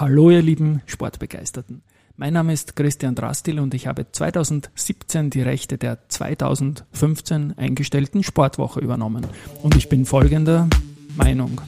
Hallo ihr lieben Sportbegeisterten. Mein Name ist Christian Drastil und ich habe 2017 die Rechte der 2015 eingestellten Sportwoche übernommen. Und ich bin folgender Meinung.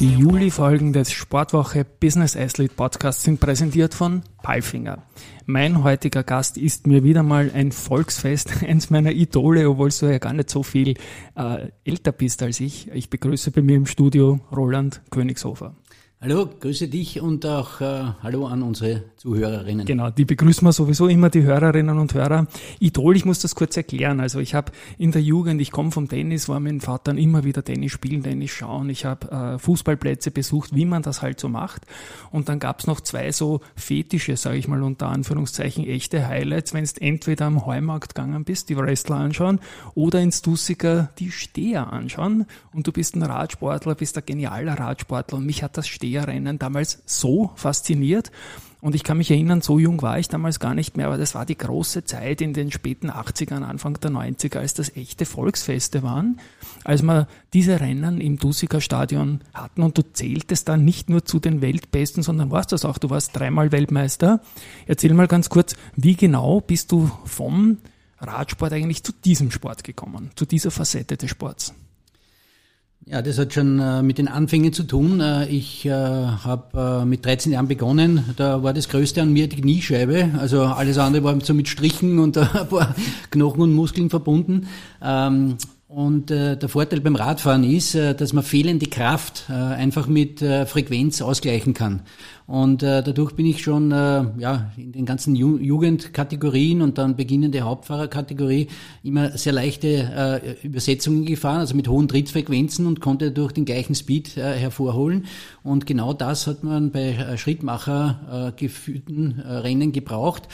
Die Juli-Folgen des Sportwoche Business Athlete Podcasts sind präsentiert von Palfinger. Mein heutiger Gast ist mir wieder mal ein Volksfest, eins meiner Idole, obwohl du ja gar nicht so viel äh, älter bist als ich. Ich begrüße bei mir im Studio Roland Königshofer. Hallo, grüße dich und auch äh, hallo an unsere Zuhörerinnen. Genau, die begrüßen wir sowieso immer, die Hörerinnen und Hörer. Idol, ich muss das kurz erklären. Also ich habe in der Jugend, ich komme vom Tennis, war mein Vater immer wieder Tennis spielen, Tennis schauen. Ich habe äh, Fußballplätze besucht, wie man das halt so macht. Und dann gab's noch zwei so Fetische, sage ich mal unter Anführungszeichen, echte Highlights, wenn du entweder am Heumarkt gegangen bist, die Wrestler anschauen, oder ins Dussiger die Steher anschauen. Und du bist ein Radsportler, bist ein genialer Radsportler und mich hat das Steher Steherrennen damals so fasziniert. Und ich kann mich erinnern, so jung war ich damals gar nicht mehr, aber das war die große Zeit in den späten 80ern, Anfang der 90er, als das echte Volksfeste waren, als wir diese Rennen im Dusiger Stadion hatten und du zähltest dann nicht nur zu den Weltbesten, sondern warst das auch, du warst dreimal Weltmeister. Erzähl mal ganz kurz, wie genau bist du vom Radsport eigentlich zu diesem Sport gekommen, zu dieser Facette des Sports? Ja, das hat schon äh, mit den Anfängen zu tun. Äh, ich äh, habe äh, mit 13 Jahren begonnen. Da war das Größte an mir die Kniescheibe. Also alles andere war so mit Strichen und ein paar Knochen und Muskeln verbunden. Ähm, und äh, der Vorteil beim Radfahren ist, äh, dass man fehlende Kraft äh, einfach mit äh, Frequenz ausgleichen kann. Und äh, dadurch bin ich schon äh, ja, in den ganzen Ju Jugendkategorien und dann beginnende Hauptfahrerkategorie immer sehr leichte äh, Übersetzungen gefahren, also mit hohen Trittfrequenzen und konnte durch den gleichen Speed äh, hervorholen. Und genau das hat man bei äh, Schrittmacher äh, geführten äh, Rennen gebraucht.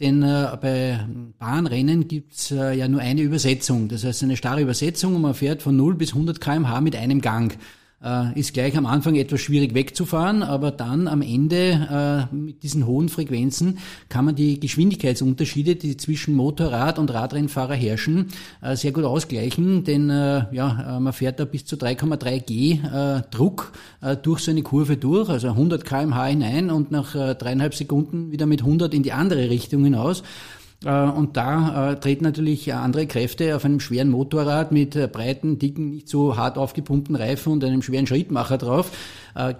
Denn äh, bei Bahnrennen gibt's äh, ja nur eine Übersetzung. Das heißt eine starre Übersetzung und man fährt von 0 bis 100 kmh mit einem Gang. Äh, ist gleich am Anfang etwas schwierig wegzufahren, aber dann am Ende äh, mit diesen hohen Frequenzen kann man die Geschwindigkeitsunterschiede, die zwischen Motorrad und Radrennfahrer herrschen, äh, sehr gut ausgleichen, denn äh, ja, äh, man fährt da bis zu 3,3 G äh, Druck durch so eine Kurve durch, also 100 kmh hinein und nach dreieinhalb Sekunden wieder mit 100 in die andere Richtung hinaus. Äh, und da äh, treten natürlich andere Kräfte auf einem schweren Motorrad mit äh, breiten, dicken, nicht so hart aufgepumpten Reifen und einem schweren Schrittmacher drauf,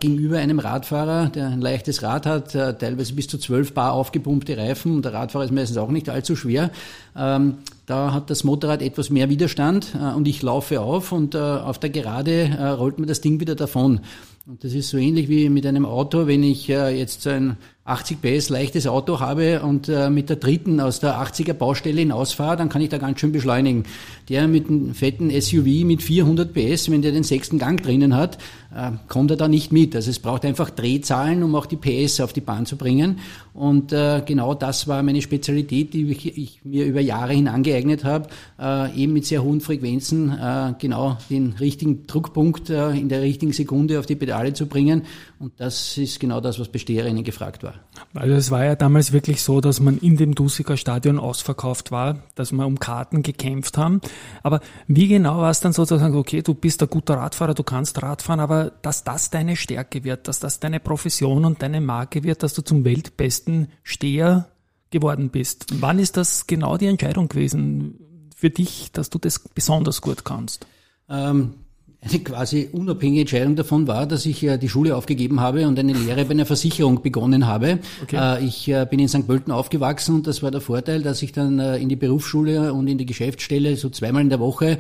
gegenüber einem Radfahrer, der ein leichtes Rad hat, teilweise bis zu 12 Bar aufgepumpte Reifen und der Radfahrer ist meistens auch nicht allzu schwer. Ähm, da hat das Motorrad etwas mehr Widerstand und ich laufe auf und auf der Gerade rollt mir das Ding wieder davon. Und das ist so ähnlich wie mit einem Auto, wenn ich jetzt ein 80 PS leichtes Auto habe und äh, mit der dritten aus der 80er Baustelle hinausfahre, dann kann ich da ganz schön beschleunigen. Der mit einem fetten SUV mit 400 PS, wenn der den sechsten Gang drinnen hat, äh, kommt er da nicht mit. Also es braucht einfach Drehzahlen, um auch die PS auf die Bahn zu bringen. Und äh, genau das war meine Spezialität, die ich, ich mir über Jahre hin angeeignet habe, äh, eben mit sehr hohen Frequenzen äh, genau den richtigen Druckpunkt äh, in der richtigen Sekunde auf die Pedale zu bringen. Und das ist genau das, was bei Steherrennen gefragt war. Also es war ja damals wirklich so, dass man in dem Dusiker Stadion ausverkauft war, dass wir um Karten gekämpft haben. Aber wie genau war es dann sozusagen, okay, du bist ein guter Radfahrer, du kannst Radfahren, aber dass das deine Stärke wird, dass das deine Profession und deine Marke wird, dass du zum weltbesten Steher geworden bist. Wann ist das genau die Entscheidung gewesen für dich, dass du das besonders gut kannst? Ähm eine quasi unabhängige Entscheidung davon war, dass ich äh, die Schule aufgegeben habe und eine Lehre bei einer Versicherung begonnen habe. Okay. Äh, ich äh, bin in St. Pölten aufgewachsen und das war der Vorteil, dass ich dann in die Berufsschule und in die Geschäftsstelle so zweimal in der Woche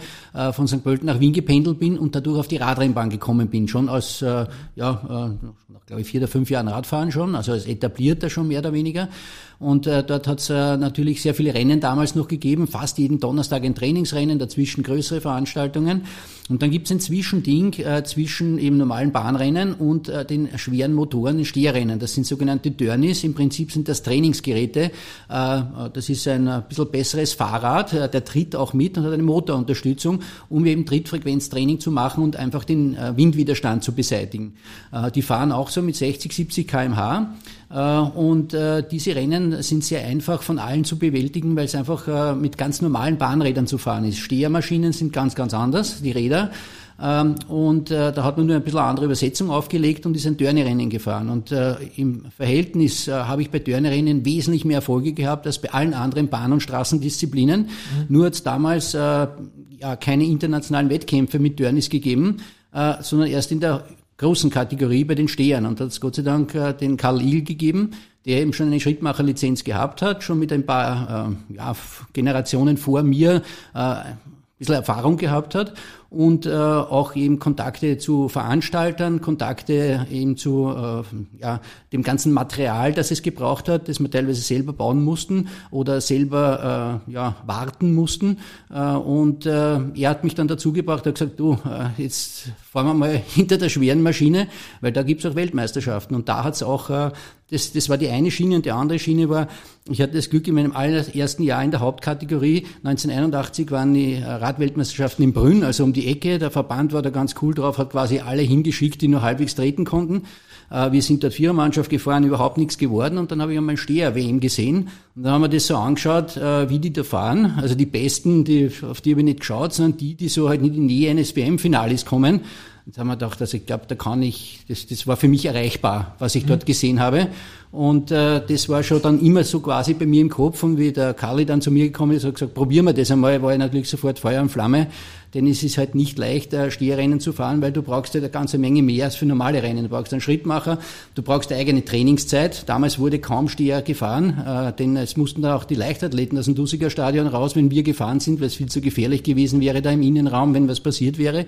von St. Pölten nach Wien gependelt bin und dadurch auf die Radrennbahn gekommen bin. Schon als, ja, nach glaube ich vier oder fünf Jahren Radfahren schon, also als etablierter schon mehr oder weniger. Und äh, dort hat es äh, natürlich sehr viele Rennen damals noch gegeben, fast jeden Donnerstag ein Trainingsrennen, dazwischen größere Veranstaltungen. Und dann gibt es ein Zwischending äh, zwischen eben normalen Bahnrennen und äh, den schweren Motoren, den Steherrennen. Das sind sogenannte Dörnis. Im Prinzip sind das Trainingsgeräte. Äh, das ist ein, ein bisschen besseres Fahrrad. Äh, der tritt auch mit und hat eine Motorunterstützung, um eben Trittfrequenztraining zu machen und einfach den äh, Windwiderstand zu beseitigen. Äh, die fahren auch so mit 60, 70 kmh. Äh, und äh, diese Rennen sind sehr einfach von allen zu bewältigen, weil es einfach äh, mit ganz normalen Bahnrädern zu fahren ist. Stehermaschinen sind ganz, ganz anders, die Räder. Ähm, und da hat man nur ein bisschen andere Übersetzung aufgelegt und ist ein Dörnerennen gefahren. Und im Verhältnis habe ich bei Dörnerennen wesentlich mehr Erfolge gehabt als bei allen anderen Bahn- und Straßendisziplinen. Mhm. Nur hat es damals ja, keine internationalen Wettkämpfe mit Dörnis gegeben, sondern erst in der großen Kategorie bei den Stehern. Und da hat es Gott sei Dank äh, den Karl Ihl gegeben, der eben schon eine Schrittmacherlizenz gehabt hat, schon mit ein paar äh, ja, Generationen vor mir äh, ein bisschen Erfahrung gehabt hat und äh, auch eben Kontakte zu Veranstaltern, Kontakte eben zu äh, ja, dem ganzen Material, das es gebraucht hat, das wir teilweise selber bauen mussten oder selber äh, ja, warten mussten. Äh, und äh, er hat mich dann dazu gebracht, er hat gesagt, du, äh, jetzt fahren wir mal hinter der schweren Maschine, weil da gibt's auch Weltmeisterschaften. Und da hat's auch äh, das, das war die eine Schiene und die andere Schiene war, ich hatte das Glück in meinem allerersten Jahr in der Hauptkategorie, 1981 waren die Radweltmeisterschaften in Brünn, also um die Ecke. Der Verband war da ganz cool drauf, hat quasi alle hingeschickt, die nur halbwegs treten konnten. Äh, wir sind dort Vierermannschaft gefahren, überhaupt nichts geworden und dann habe ich einmal Steher-WM gesehen und dann haben wir das so angeschaut, äh, wie die da fahren. Also die Besten, die, auf die habe ich nicht geschaut, sondern die, die so halt nicht in die Nähe eines WM-Finales kommen. Jetzt haben wir gedacht, also ich glaube, da kann ich, das, das war für mich erreichbar, was ich dort gesehen habe. Und äh, das war schon dann immer so quasi bei mir im Kopf. Und wie der Kali dann zu mir gekommen ist, hat gesagt, probieren wir das einmal, war ich natürlich sofort Feuer und Flamme. Denn es ist halt nicht leicht, äh, Steherrennen zu fahren, weil du brauchst ja eine ganze Menge mehr als für normale Rennen. Du brauchst einen Schrittmacher, du brauchst eine eigene Trainingszeit. Damals wurde kaum Steher gefahren, äh, denn es mussten da auch die Leichtathleten aus dem Dusiger Stadion raus, wenn wir gefahren sind, weil es viel zu gefährlich gewesen wäre da im Innenraum, wenn was passiert wäre.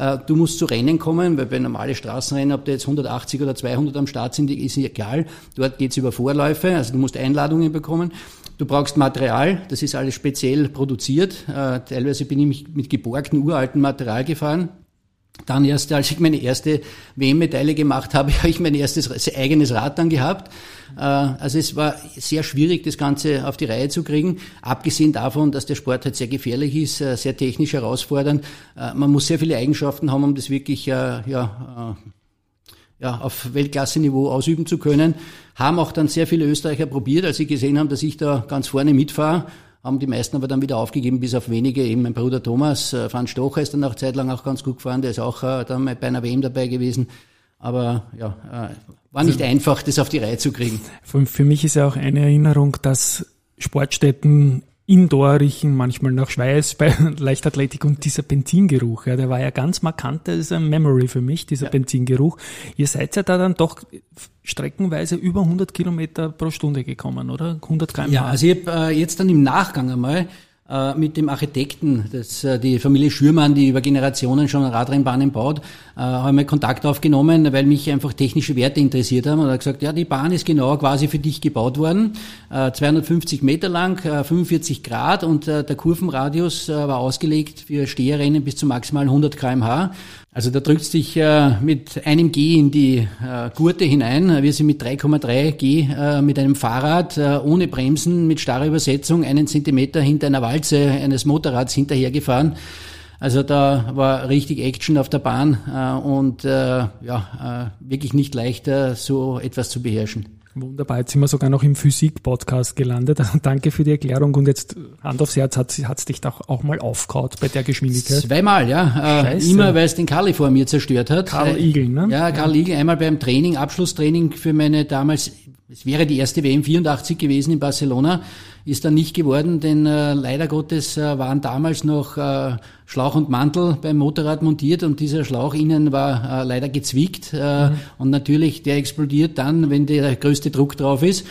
Äh, du musst zu Rennen kommen, weil bei normalen Straßenrennen, ob da jetzt 180 oder 200 am Start sind, ist egal. Dort geht's über Vorläufe, also du musst Einladungen bekommen. Du brauchst Material, das ist alles speziell produziert. Äh, teilweise bin ich mit geborgten uralten Material gefahren. Dann erst, als ich meine erste WM-Medaille gemacht habe, habe ich mein erstes eigenes Rad dann gehabt. Äh, also es war sehr schwierig, das Ganze auf die Reihe zu kriegen. Abgesehen davon, dass der Sport halt sehr gefährlich ist, äh, sehr technisch herausfordernd. Äh, man muss sehr viele Eigenschaften haben, um das wirklich ja, ja, auf Weltklasse-Niveau ausüben zu können. Haben auch dann sehr viele Österreicher probiert, als sie gesehen haben, dass ich da ganz vorne mitfahre haben die meisten aber dann wieder aufgegeben, bis auf wenige. Eben mein Bruder Thomas, äh, Franz Stocher ist dann auch zeitlang auch ganz gut gefahren, der ist auch äh, dann bei einer WM dabei gewesen. Aber ja, äh, war nicht also, einfach, das auf die Reihe zu kriegen. Für, für mich ist ja auch eine Erinnerung, dass Sportstätten Indoor riechen manchmal nach Schweiß bei Leichtathletik und dieser Benzingeruch, ja, der war ja ganz markant, das ist ein Memory für mich, dieser ja. Benzingeruch. Ihr seid ja da dann doch streckenweise über 100 Kilometer pro Stunde gekommen, oder? 100 km/h. Ja, also ich habe äh, jetzt dann im Nachgang einmal mit dem Architekten, das, äh, die Familie Schürmann, die über Generationen schon Radrennbahnen baut, äh, haben wir Kontakt aufgenommen, weil mich einfach technische Werte interessiert haben. Und er hat gesagt, ja, die Bahn ist genau quasi für dich gebaut worden, 250 Meter lang, 45 Grad und der Kurvenradius war ausgelegt für Steherrennen bis zu maximal 100 kmh. Also da drückst dich äh, mit einem G in die äh, Gurte hinein. Wir sind mit 3,3 G äh, mit einem Fahrrad äh, ohne Bremsen, mit starrer Übersetzung, einen Zentimeter hinter einer Walze eines Motorrads hinterhergefahren. Also da war richtig Action auf der Bahn äh, und äh, ja, wirklich nicht leichter, so etwas zu beherrschen. Wunderbar, jetzt sind wir sogar noch im Physik-Podcast gelandet. Also danke für die Erklärung und jetzt Hand aufs Herz, hat es dich doch auch mal aufgehaut bei der Geschwindigkeit? Zweimal, ja. Äh, immer, weil es den Kali vor mir zerstört hat. Karl Igel, ne? Ja, Karl ja. Igel, einmal beim Training, Abschlusstraining für meine damals, es wäre die erste WM 84 gewesen in Barcelona ist dann nicht geworden, denn äh, leider Gottes äh, waren damals noch äh, Schlauch und Mantel beim Motorrad montiert und dieser Schlauch innen war äh, leider gezwickt äh, mhm. und natürlich der explodiert dann, wenn der größte Druck drauf ist.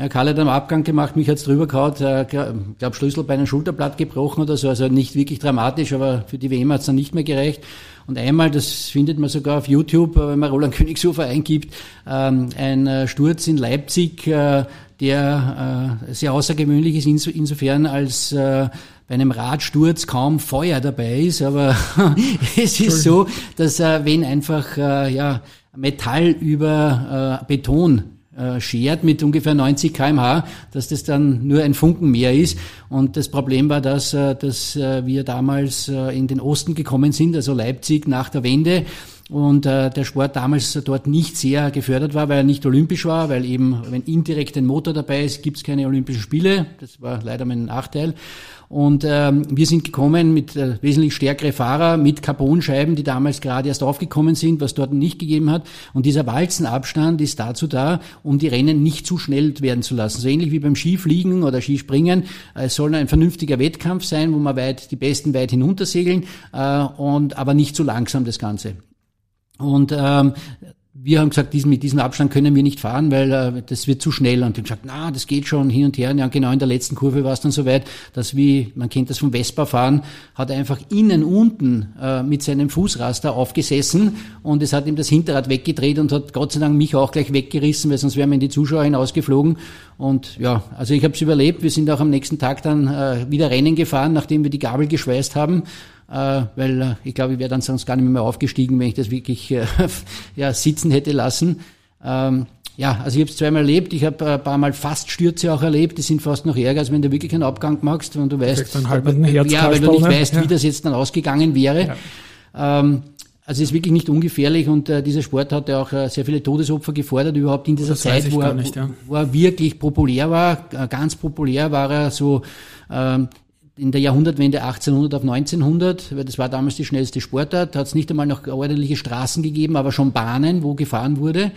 Ja, Karl hat am Abgang gemacht, mich hat's drüber gehauen, äh, glaube Schlüssel bei einem Schulterblatt gebrochen oder so, also nicht wirklich dramatisch, aber für die WM hat's dann nicht mehr gereicht. Und einmal, das findet man sogar auf YouTube, äh, wenn man Roland Königshofer eingibt, ähm, ein äh, Sturz in Leipzig, äh, der äh, sehr außergewöhnlich ist insofern, als bei einem Radsturz kaum Feuer dabei ist, aber es ist so, dass äh, wenn einfach äh, ja, Metall über äh, Beton äh, schert mit ungefähr 90 kmh, dass das dann nur ein Funken mehr ist. Und das Problem war, dass, äh, dass äh, wir damals in den Osten gekommen sind, also Leipzig nach der Wende und äh, der Sport damals dort nicht sehr gefördert war, weil er nicht olympisch war, weil eben, wenn indirekt ein Motor dabei ist, gibt es keine Olympischen Spiele. Das war leider mein Nachteil. Und ähm, wir sind gekommen mit äh, wesentlich stärkere Fahrer, mit Carbonscheiben, die damals gerade erst aufgekommen sind, was dort nicht gegeben hat. Und dieser Walzenabstand ist dazu da, um die Rennen nicht zu schnell werden zu lassen. So ähnlich wie beim Skifliegen oder Skispringen. Äh, es soll ein vernünftiger Wettkampf sein, wo man weit die Besten weit hinuntersegeln, äh, und aber nicht zu langsam das Ganze. Und ähm, wir haben gesagt, diesen, mit diesem Abstand können wir nicht fahren, weil äh, das wird zu schnell. Und die haben gesagt, na, das geht schon hin und her. Und ja, genau in der letzten Kurve war es dann soweit, dass wie, man kennt das vom Vespa-Fahren, hat er einfach innen unten äh, mit seinem Fußraster aufgesessen und es hat ihm das Hinterrad weggedreht und hat Gott sei Dank mich auch gleich weggerissen, weil sonst wären wir in die Zuschauer hinausgeflogen. Und ja, also ich habe es überlebt. Wir sind auch am nächsten Tag dann äh, wieder Rennen gefahren, nachdem wir die Gabel geschweißt haben weil äh, ich glaube, ich wäre dann sonst gar nicht mehr aufgestiegen, wenn ich das wirklich äh, ja, sitzen hätte lassen. Ähm, ja, also ich habe es zweimal erlebt. Ich habe ein paar Mal fast Stürze auch erlebt. Die sind fast noch ärger, als wenn du wirklich einen Abgang machst, wenn du weißt, halt ja, weil du nicht weißt, ja. wie das jetzt dann ausgegangen wäre. Ja. Ähm, also es ist wirklich nicht ungefährlich und äh, dieser Sport hat ja auch äh, sehr viele Todesopfer gefordert, überhaupt in dieser das Zeit, wo er, nicht, ja. wo er wirklich populär war. Äh, ganz populär war er so ähm, in der Jahrhundertwende 1800 auf 1900, weil das war damals die schnellste Sportart, hat es nicht einmal noch ordentliche Straßen gegeben, aber schon Bahnen, wo gefahren wurde.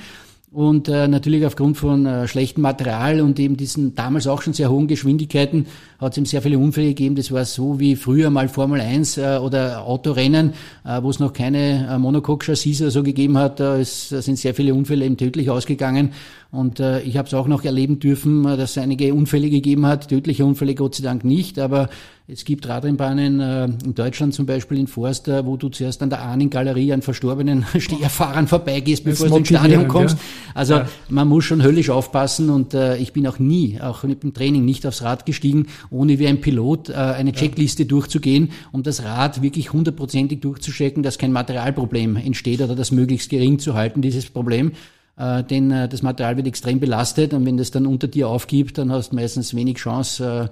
Und äh, natürlich aufgrund von äh, schlechtem Material und eben diesen damals auch schon sehr hohen Geschwindigkeiten hat es eben sehr viele Unfälle gegeben. Das war so wie früher mal Formel 1 äh, oder Autorennen, äh, wo es noch keine äh, Monocoque-Chassis so gegeben hat. Da, ist, da sind sehr viele Unfälle eben tödlich ausgegangen. Und äh, ich habe es auch noch erleben dürfen, äh, dass es einige Unfälle gegeben hat, tödliche Unfälle Gott sei Dank nicht, aber es gibt Radrennbahnen äh, in Deutschland zum Beispiel in Forster, wo du zuerst an der Ahning-Galerie an verstorbenen Steherfahrern vorbeigehst, bevor du ins Stadion kommst. Also ja. man muss schon höllisch aufpassen und äh, ich bin auch nie, auch mit dem Training, nicht aufs Rad gestiegen, ohne wie ein Pilot äh, eine Checkliste ja. durchzugehen, um das Rad wirklich hundertprozentig durchzuchecken, dass kein Materialproblem entsteht oder das möglichst gering zu halten, dieses Problem äh, denn äh, das Material wird extrem belastet und wenn das dann unter dir aufgibt, dann hast du meistens wenig Chance,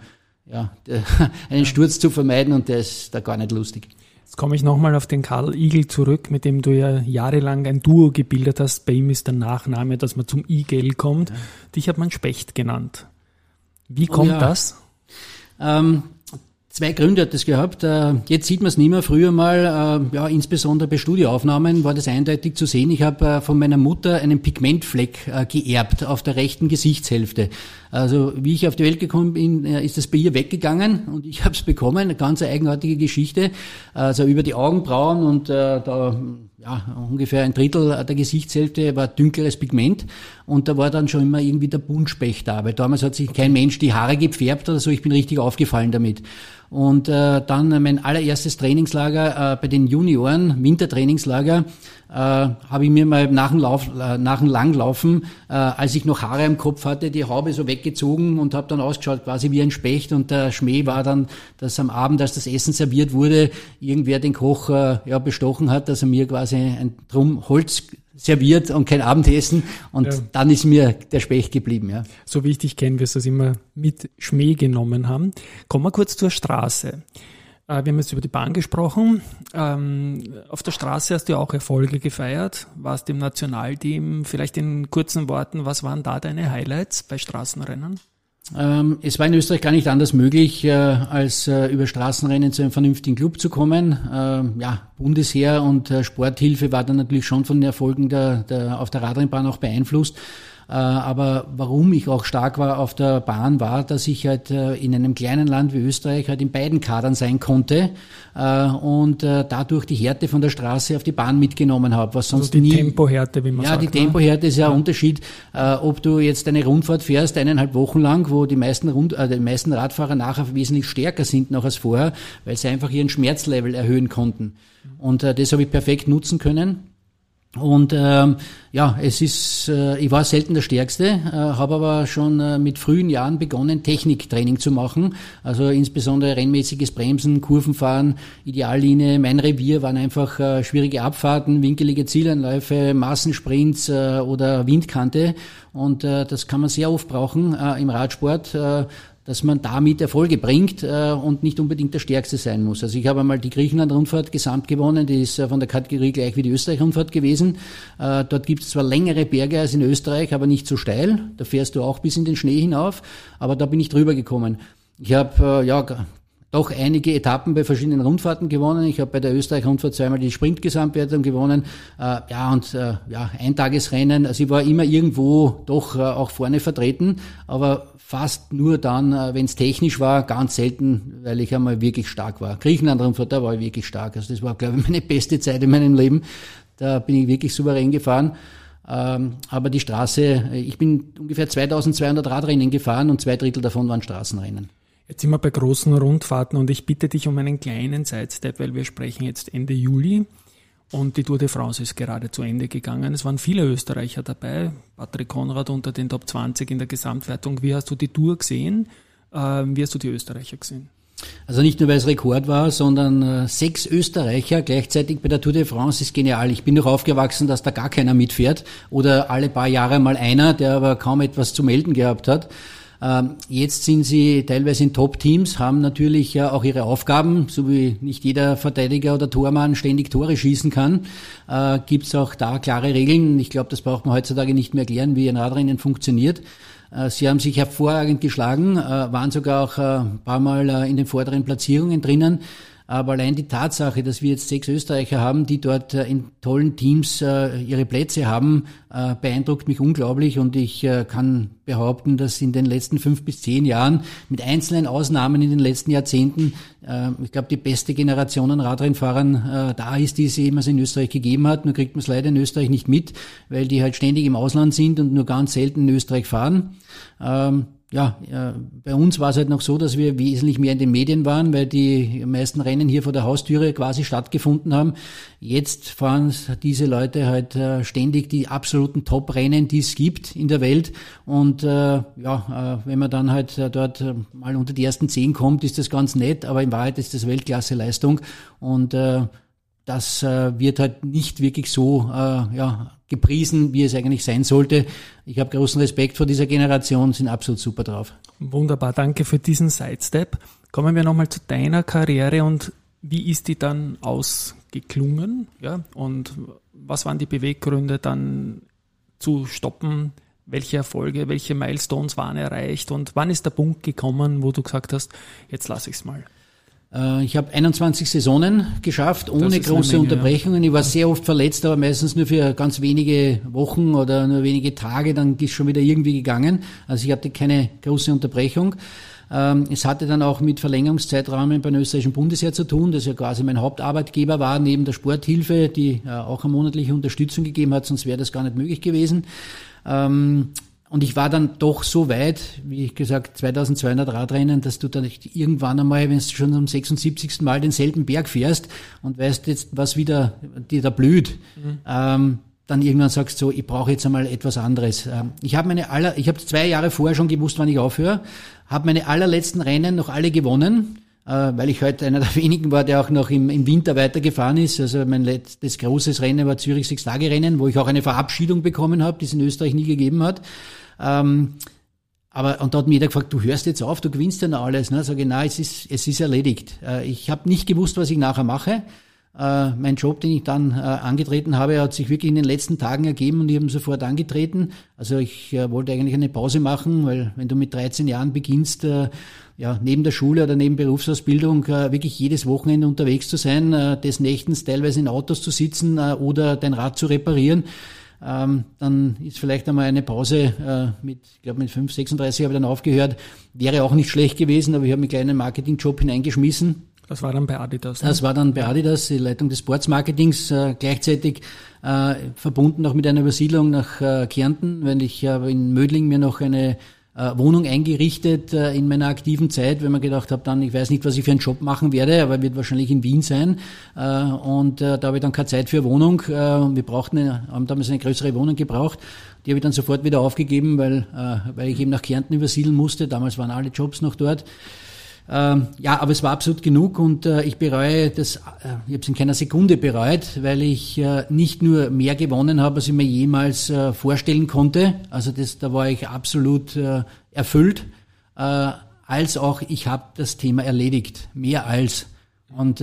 äh, ja, einen Sturz zu vermeiden und der ist da gar nicht lustig. Jetzt komme ich nochmal auf den Karl Igel zurück, mit dem du ja jahrelang ein Duo gebildet hast. Bei ihm ist der Nachname, dass man zum Igel kommt. Ja. Dich hat man Specht genannt. Wie oh kommt oh ja. das? Ähm, Zwei Gründe hat das gehabt. Äh, jetzt sieht man es nicht mehr. Früher mal, äh, ja, insbesondere bei Studioaufnahmen, war das eindeutig zu sehen. Ich habe äh, von meiner Mutter einen Pigmentfleck geerbt auf der rechten Gesichtshälfte. Also wie ich auf die Welt gekommen bin, ist das bei ihr weggegangen und ich habe es bekommen. Eine ganz eigenartige Geschichte. Also über die Augenbrauen und da ja, ungefähr ein Drittel der Gesichtshälfte war dunkleres Pigment und da war dann schon immer irgendwie der Buntspecht da, weil damals hat sich kein Mensch die Haare gefärbt oder so, ich bin richtig aufgefallen damit. Und äh, dann mein allererstes Trainingslager äh, bei den Junioren, Wintertrainingslager, äh, habe ich mir mal nach dem, Lauf, äh, nach dem Langlaufen, äh, als ich noch Haare am Kopf hatte, die Haube so weggezogen und habe dann ausgeschaut quasi wie ein Specht und der Schmäh war dann, dass am Abend, als das Essen serviert wurde, irgendwer den Koch äh, ja, bestochen hat, dass er mir quasi ein Drum Holz serviert und kein Abendessen. Und ja. dann ist mir der Specht geblieben. Ja. So wie ich dich kenne, wirst du das immer mit Schmäh genommen haben. Kommen wir kurz zur Straße. Äh, wir haben jetzt über die Bahn gesprochen. Ähm, auf der Straße hast du auch Erfolge gefeiert, warst im Nationalteam. Vielleicht in kurzen Worten, was waren da deine Highlights bei Straßenrennen? Ähm, es war in Österreich gar nicht anders möglich, äh, als äh, über Straßenrennen zu einem vernünftigen Club zu kommen. Ähm, ja, Bundesheer und Sporthilfe war dann natürlich schon von den Erfolgen der, der, auf der Radrennbahn auch beeinflusst. Äh, aber warum ich auch stark war auf der Bahn, war, dass ich halt äh, in einem kleinen Land wie Österreich halt in beiden Kadern sein konnte äh, und dadurch die Härte von der Straße auf die Bahn mitgenommen habe, was sonst also die nie... Tempohärte, wie man ja, sagt. Ja, die ne? Tempohärte ist ja ein Unterschied, ob du jetzt eine Rundfahrt fährst, eineinhalb Wochen lang, wo die meisten, Rund, äh, die meisten Radfahrer nachher wesentlich stärker sind noch als vorher, weil sie einfach ihren Schmerzlevel erhöhen konnten. Und das habe ich perfekt nutzen können. Und ähm, ja, es ist, äh, ich war selten der Stärkste, äh, habe aber schon äh, mit frühen Jahren begonnen, Techniktraining zu machen. Also insbesondere rennmäßiges Bremsen, Kurvenfahren, Ideallinie. Mein Revier waren einfach äh, schwierige Abfahrten, winkelige Zielanläufe, Massensprints äh, oder Windkante. Und äh, das kann man sehr oft brauchen äh, im Radsport. Äh, dass man damit Erfolge bringt äh, und nicht unbedingt der Stärkste sein muss. Also ich habe einmal die Griechenland-Rundfahrt gesamt gewonnen, die ist äh, von der Kategorie gleich wie die Österreich-Rundfahrt gewesen. Äh, dort gibt es zwar längere Berge als in Österreich, aber nicht so steil. Da fährst du auch bis in den Schnee hinauf, aber da bin ich drüber gekommen. Ich habe äh, ja doch einige Etappen bei verschiedenen Rundfahrten gewonnen. Ich habe bei der Österreich-Rundfahrt zweimal die Sprintgesamtwertung gewonnen. Äh, ja, und äh, ja, Eintagesrennen. Also ich war immer irgendwo doch äh, auch vorne vertreten, aber fast nur dann, äh, wenn es technisch war, ganz selten, weil ich einmal wirklich stark war. Griechenland-Rundfahrt, da war ich wirklich stark. Also das war, glaube ich, meine beste Zeit in meinem Leben. Da bin ich wirklich souverän gefahren. Ähm, aber die Straße, ich bin ungefähr 2200 Radrennen gefahren und zwei Drittel davon waren Straßenrennen. Jetzt sind wir bei großen Rundfahrten und ich bitte dich um einen kleinen Sidestep, weil wir sprechen jetzt Ende Juli. Und die Tour de France ist gerade zu Ende gegangen. Es waren viele Österreicher dabei. Patrick Konrad unter den Top 20 in der Gesamtwertung. Wie hast du die Tour gesehen? Ähm, wie hast du die Österreicher gesehen? Also nicht nur, weil es Rekord war, sondern äh, sechs Österreicher gleichzeitig bei der Tour de France ist genial. Ich bin doch aufgewachsen, dass da gar keiner mitfährt oder alle paar Jahre mal einer, der aber kaum etwas zu melden gehabt hat. Ähm, jetzt sind sie teilweise in Top-Teams, haben natürlich auch ihre Aufgaben, so wie nicht jeder Verteidiger oder Tormann ständig Tore schießen kann, äh, gibt es auch da klare Regeln. Ich glaube, das braucht man heutzutage nicht mehr erklären, wie ein Radrennen funktioniert. Äh, sie haben sich hervorragend geschlagen, äh, waren sogar auch ein paar Mal in den vorderen Platzierungen drinnen. Aber allein die Tatsache, dass wir jetzt sechs Österreicher haben, die dort äh, in tollen Teams äh, ihre Plätze haben, äh, beeindruckt mich unglaublich. Und ich kann behaupten, dass in den letzten fünf bis zehn Jahren, mit einzelnen Ausnahmen in den letzten Jahrzehnten, ich glaube, die beste Generation an Radrennfahrern da ist, die es jemals in Österreich gegeben hat. Nur kriegt man es leider in Österreich nicht mit, weil die halt ständig im Ausland sind und nur ganz selten in Österreich fahren. Ja, bei uns war es halt noch so, dass wir wesentlich mehr in den Medien waren, weil die meisten Rennen hier vor der Haustüre quasi stattgefunden haben. Jetzt fahren diese Leute halt äh, ständig die absoluten Top-Rennen, die es gibt in der Welt. Und äh, ja, äh, wenn man dann halt dort mal unter die ersten zehn kommt, ist das ganz nett, aber in Wahrheit ist das Weltklasse-Leistung. Und das äh, wird halt nicht wirklich so äh, ja, gepriesen, wie es eigentlich sein sollte. Ich habe großen Respekt vor dieser Generation, sind absolut super drauf. Wunderbar, danke für diesen Sidestep. Kommen wir nochmal zu deiner Karriere und wie ist die dann ausgeklungen? Ja, und was waren die Beweggründe dann zu stoppen? Welche Erfolge, welche Milestones waren erreicht und wann ist der Punkt gekommen, wo du gesagt hast, jetzt lasse ich es mal? Äh, ich habe 21 Saisonen geschafft, ohne große Menge, Unterbrechungen. Ich war sehr oft verletzt, aber meistens nur für ganz wenige Wochen oder nur wenige Tage, dann ist schon wieder irgendwie gegangen. Also ich hatte keine große Unterbrechung. Ähm, es hatte dann auch mit Verlängerungszeitrahmen beim österreichischen Bundesheer zu tun, das ja quasi mein Hauptarbeitgeber war, neben der Sporthilfe, die äh, auch eine monatliche Unterstützung gegeben hat, sonst wäre das gar nicht möglich gewesen. Ähm, und ich war dann doch so weit, wie ich gesagt, 2200 Radrennen, dass du dann irgendwann einmal, wenn du schon am 76. Mal denselben Berg fährst und weißt jetzt, was wieder dir da blüht, mhm. ähm, dann irgendwann sagst du so, ich brauche jetzt einmal etwas anderes. Ähm, ich habe meine aller, ich habe zwei Jahre vorher schon gewusst, wann ich aufhöre, habe meine allerletzten Rennen noch alle gewonnen, äh, weil ich heute einer der wenigen war, der auch noch im, im Winter weitergefahren ist. Also mein letztes großes Rennen war Zürich Sechs-Tage-Rennen, wo ich auch eine Verabschiedung bekommen habe, die es in Österreich nie gegeben hat. Ähm, aber, und da hat mir jeder gefragt, du hörst jetzt auf, du gewinnst ja noch alles. Ne? Sage ich, nein, es ist, es ist erledigt. Äh, ich habe nicht gewusst, was ich nachher mache. Äh, mein Job, den ich dann äh, angetreten habe, hat sich wirklich in den letzten Tagen ergeben und ich habe sofort angetreten. Also ich äh, wollte eigentlich eine Pause machen, weil wenn du mit 13 Jahren beginnst, äh, ja, neben der Schule oder neben Berufsausbildung äh, wirklich jedes Wochenende unterwegs zu sein, des Nächtens teilweise in Autos zu sitzen oder dein Rad zu reparieren, ähm, dann ist vielleicht einmal eine Pause äh, mit, ich glaube mit 5, 36 habe ich dann aufgehört. Wäre auch nicht schlecht gewesen, aber ich habe einen kleinen Marketingjob hineingeschmissen. Das war dann bei Adidas. Ne? Das war dann bei Adidas, die Leitung des Sportsmarketings, äh, gleichzeitig äh, verbunden auch mit einer Übersiedlung nach äh, Kärnten, weil ich habe in Mödling mir noch eine äh, äh, Wohnung eingerichtet äh, in meiner aktiven Zeit, wenn man gedacht habe, dann, ich weiß nicht, was ich für einen Job machen werde, aber wird wahrscheinlich in Wien sein. Äh, und äh, da habe ich dann keine Zeit für Wohnung. Äh, wir brauchten eine, haben damals eine größere Wohnung gebraucht. Die habe ich dann sofort wieder aufgegeben, weil, äh, weil ich eben nach Kärnten übersiedeln musste. Damals waren alle Jobs noch dort. Ähm, ja, aber es war absolut genug und äh, ich bereue das, äh, ich habe es in keiner Sekunde bereut, weil ich äh, nicht nur mehr gewonnen habe, als ich mir jemals vorstellen konnte. Also das, da war ich absolut erfüllt, als auch ich habe das Thema erledigt, mehr als. Und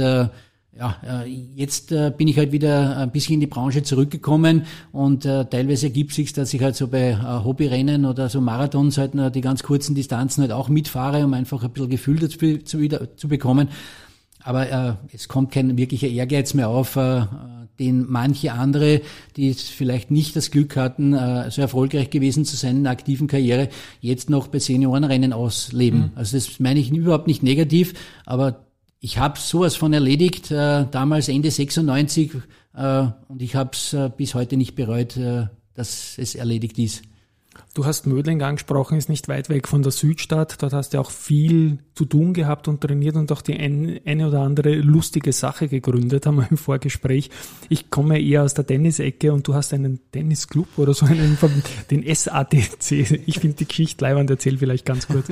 ja, äh, jetzt äh, bin ich halt wieder ein bisschen in die Branche zurückgekommen und äh, teilweise ergibt sich, dass ich halt so bei Hobbyrennen oder so Marathons halt die ganz kurzen Distanzen halt auch mitfahre, um einfach ein bisschen Gefühl dazu zu, wieder, zu bekommen. Aber äh, es kommt kein wirklicher Ehrgeiz mehr auf, äh, den manche andere, die vielleicht nicht das Glück hatten, äh, so erfolgreich gewesen zu sein in der aktiven Karriere, jetzt noch bei Seniorenrennen ausleben. Mhm. Also das meine ich überhaupt nicht negativ, aber ich habe sowas von erledigt, äh, damals Ende 96, äh, und ich habe es äh, bis heute nicht bereut, äh, dass es erledigt ist. Du hast Mödling angesprochen, ist nicht weit weg von der Südstadt. Dort hast du auch viel zu tun gehabt und trainiert und auch die ein, eine oder andere lustige Sache gegründet, haben wir im Vorgespräch. Ich komme eher aus der Tennisecke und du hast einen Tennisclub oder so einen, den SATC. Ich finde die Geschichte leibend, erzähl vielleicht ganz kurz.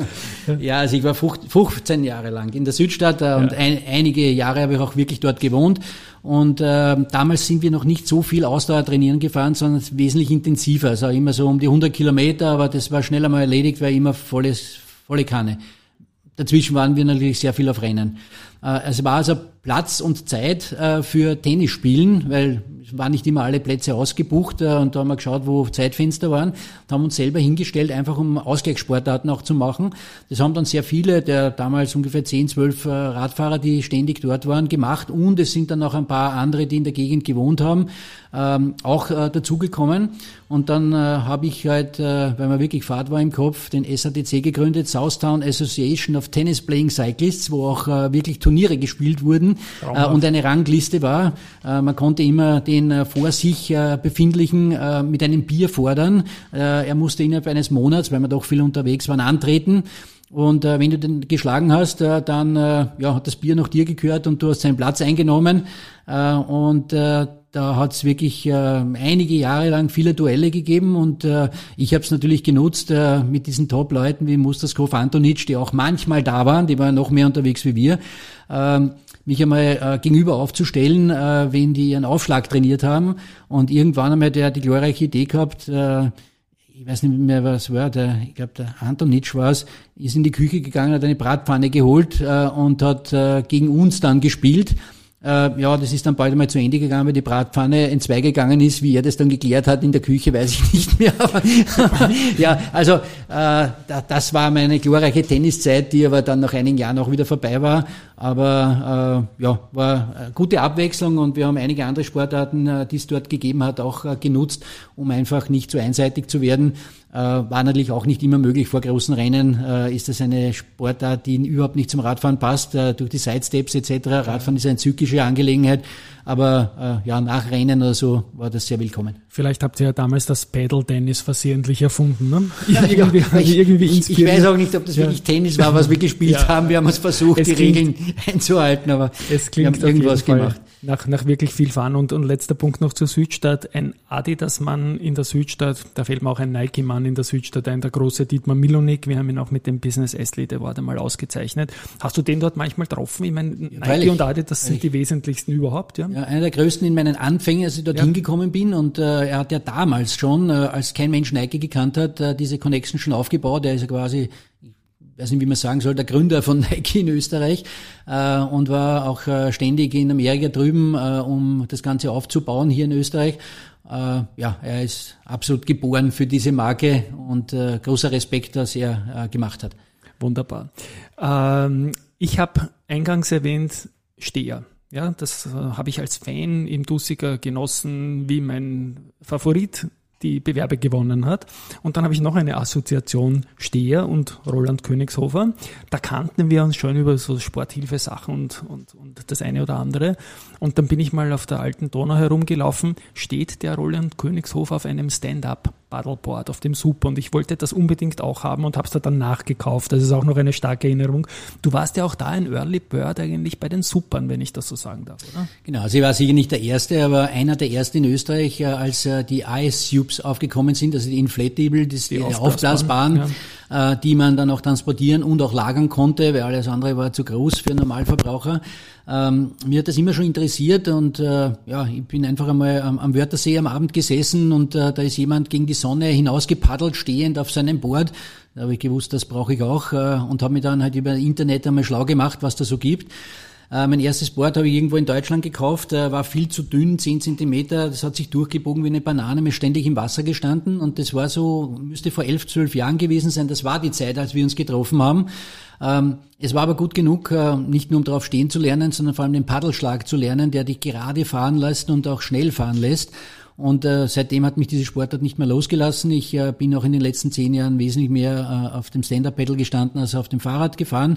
Ja, also ich war 15 Jahre lang in der Südstadt äh, und ein, einige Jahre habe ich auch wirklich dort gewohnt und äh, damals sind wir noch nicht so viel Ausdauer trainieren gefahren, sondern wesentlich intensiver. Also immer so um die 100 Kilometer, aber das war schnell einmal erledigt, weil immer volles, volle Kanne. Dazwischen waren wir natürlich sehr viel auf Rennen. Äh, es war also Platz und Zeit äh, für Tennisspielen, weil es waren nicht immer alle Plätze ausgebucht äh, und da haben wir geschaut, wo Zeitfenster waren und haben uns selber hingestellt, einfach um Ausgleichssportarten auch zu machen. Das haben dann sehr viele, der damals ungefähr 10, 12 Radfahrer, die ständig dort waren, gemacht und es sind dann auch ein paar andere, die in der Gegend gewohnt haben, ähm, auch dazugekommen. Und dann habe ich halt, weil man wirklich Fahrt war im Kopf, den SATC gegründet, Southtown Association of Tennis Playing Cyclists, wo auch wirklich Turniere gespielt wurden äh, und eine Rangliste war. Äh, man konnte immer den äh, vor sich befindlichen mit einem Bier fordern. Er musste innerhalb eines Monats, weil wir doch viel unterwegs waren, antreten. Und äh, wenn du den geschlagen hast, äh, dann äh, ja, hat das Bier noch dir gehört und du hast seinen Platz eingenommen. Äh, und äh, da hat es wirklich äh, einige Jahre lang viele Duelle gegeben und äh, ich habe es natürlich genutzt äh, mit diesen Top-Leuten wie Mustaskov, Antonic, die auch manchmal da waren, die waren noch mehr unterwegs wie wir, äh, mich einmal äh, gegenüber aufzustellen, äh, wenn die ihren Aufschlag trainiert haben und irgendwann einmal der die glorreiche Idee gehabt, äh, ich weiß nicht mehr, was war, der, ich glaube, der Antonitsch war es, ist in die Küche gegangen, hat eine Bratpfanne geholt äh, und hat äh, gegen uns dann gespielt. Äh, ja, das ist dann bald einmal zu Ende gegangen, weil die Bratpfanne entzweigegangen ist. Wie er das dann geklärt hat in der Küche, weiß ich nicht mehr. Aber ja, also äh, das war meine glorreiche Tenniszeit, die aber dann nach einigen Jahren auch wieder vorbei war. Aber äh, ja, war eine gute Abwechslung und wir haben einige andere Sportarten, äh, die es dort gegeben hat, auch äh, genutzt, um einfach nicht zu einseitig zu werden. Äh, war natürlich auch nicht immer möglich. Vor großen Rennen äh, ist das eine Sportart, die überhaupt nicht zum Radfahren passt, äh, durch die Sidesteps etc. Radfahren ist eine zyklische Angelegenheit. Aber äh, ja, nach Rennen oder so war das sehr willkommen. Vielleicht habt ihr ja damals das Paddle-Tennis versehentlich erfunden, ne? Ja, irgendwie, ja, ich, irgendwie ich, ich, weiß auch nicht, ob das ja. wirklich Tennis war, was wir gespielt ja. haben. Wir haben es versucht, es die Regeln einzuhalten, aber es klingt wir haben irgendwas gemacht nach, nach wirklich viel Fahren. Und, und letzter Punkt noch zur Südstadt. Ein Adidas-Mann in der Südstadt, da fällt mir auch ein Nike-Mann in der Südstadt ein, der große Dietmar Milonik. Wir haben ihn auch mit dem Business Athlete Award einmal ausgezeichnet. Hast du den dort manchmal getroffen? Ich meine, Nike Freilich. und Adidas sind die wesentlichsten überhaupt, ja? Ja, einer der größten in meinen Anfängen, als ich dort ja. hingekommen bin. Und äh, er hat ja damals schon, äh, als kein Mensch Nike gekannt hat, äh, diese Connection schon aufgebaut. Er ist ja quasi weiß nicht, wie man sagen soll, der Gründer von Nike in Österreich äh, und war auch äh, ständig in Amerika drüben, äh, um das Ganze aufzubauen hier in Österreich. Äh, ja, er ist absolut geboren für diese Marke und äh, großer Respekt, was er äh, gemacht hat. Wunderbar. Ähm, ich habe eingangs erwähnt Steher. Ja, das habe ich als Fan im Dussiger genossen wie mein Favorit die Bewerbe gewonnen hat. Und dann habe ich noch eine Assoziation Steher und Roland Königshofer. Da kannten wir uns schon über so Sporthilfesachen und, und, und das eine oder andere. Und dann bin ich mal auf der alten Donau herumgelaufen, steht der Roland Königshofer auf einem Stand-up. Paddleboard auf dem Super und ich wollte das unbedingt auch haben und habe es da dann nachgekauft. Das ist auch noch eine starke Erinnerung. Du warst ja auch da ein Early Bird eigentlich bei den Supern, wenn ich das so sagen darf, oder? Genau, also ich war sicher nicht der Erste, aber einer der Ersten in Österreich, äh, als äh, die Ice Tubes aufgekommen sind, also die Inflatable, die, die Aufblasbahn, ja. Äh, die man dann auch transportieren und auch lagern konnte, weil alles andere war zu groß für Normalverbraucher. Ähm, mir hat das immer schon interessiert und äh, ja, ich bin einfach einmal am, am Wörthersee am Abend gesessen und äh, da ist jemand gegen die Sonne hinausgepaddelt, stehend auf seinem Board. Da habe ich gewusst, das brauche ich auch äh, und habe mich dann halt über Internet einmal schlau gemacht, was da so gibt. Äh, mein erstes Board habe ich irgendwo in Deutschland gekauft, äh, war viel zu dünn, 10 Zentimeter, das hat sich durchgebogen wie eine Banane, mir ständig im Wasser gestanden und das war so, müsste vor elf, zwölf Jahren gewesen sein, das war die Zeit, als wir uns getroffen haben. Ähm, es war aber gut genug, äh, nicht nur um darauf stehen zu lernen, sondern vor allem den Paddelschlag zu lernen, der dich gerade fahren lässt und auch schnell fahren lässt. Und äh, seitdem hat mich diese Sportart nicht mehr losgelassen. Ich äh, bin auch in den letzten zehn Jahren wesentlich mehr äh, auf dem Stand-Up-Pedal gestanden als auf dem Fahrrad gefahren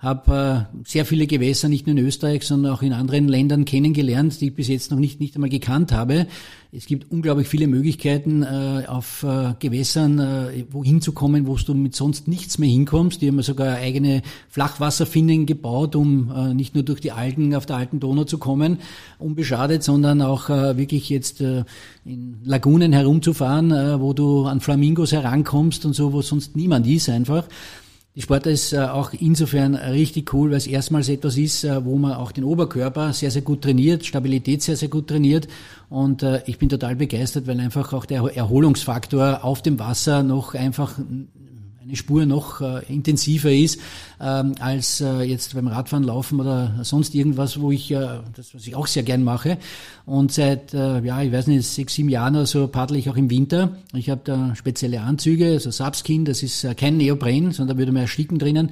habe äh, sehr viele Gewässer nicht nur in Österreich, sondern auch in anderen Ländern kennengelernt, die ich bis jetzt noch nicht, nicht einmal gekannt habe. Es gibt unglaublich viele Möglichkeiten, äh, auf äh, Gewässern äh, wohin zu kommen, wo du mit sonst nichts mehr hinkommst. Die haben sogar eigene Flachwasserfinnen gebaut, um äh, nicht nur durch die Algen auf der alten Donau zu kommen, unbeschadet, sondern auch äh, wirklich jetzt äh, in Lagunen herumzufahren, äh, wo du an Flamingos herankommst und so, wo sonst niemand ist einfach. Die Sportart ist äh, auch insofern richtig cool, weil es erstmals etwas ist, äh, wo man auch den Oberkörper sehr, sehr gut trainiert, Stabilität sehr, sehr gut trainiert. Und äh, ich bin total begeistert, weil einfach auch der Erholungsfaktor auf dem Wasser noch einfach eine Spur noch äh, intensiver ist ähm, als äh, jetzt beim Radfahren, Laufen oder sonst irgendwas, wo ich äh, das was ich auch sehr gern mache. Und seit äh, ja ich weiß nicht sechs sieben Jahren oder so paddle ich auch im Winter. Ich habe da spezielle Anzüge, also Subskin, das ist äh, kein Neopren, sondern da würde man ersticken drinnen.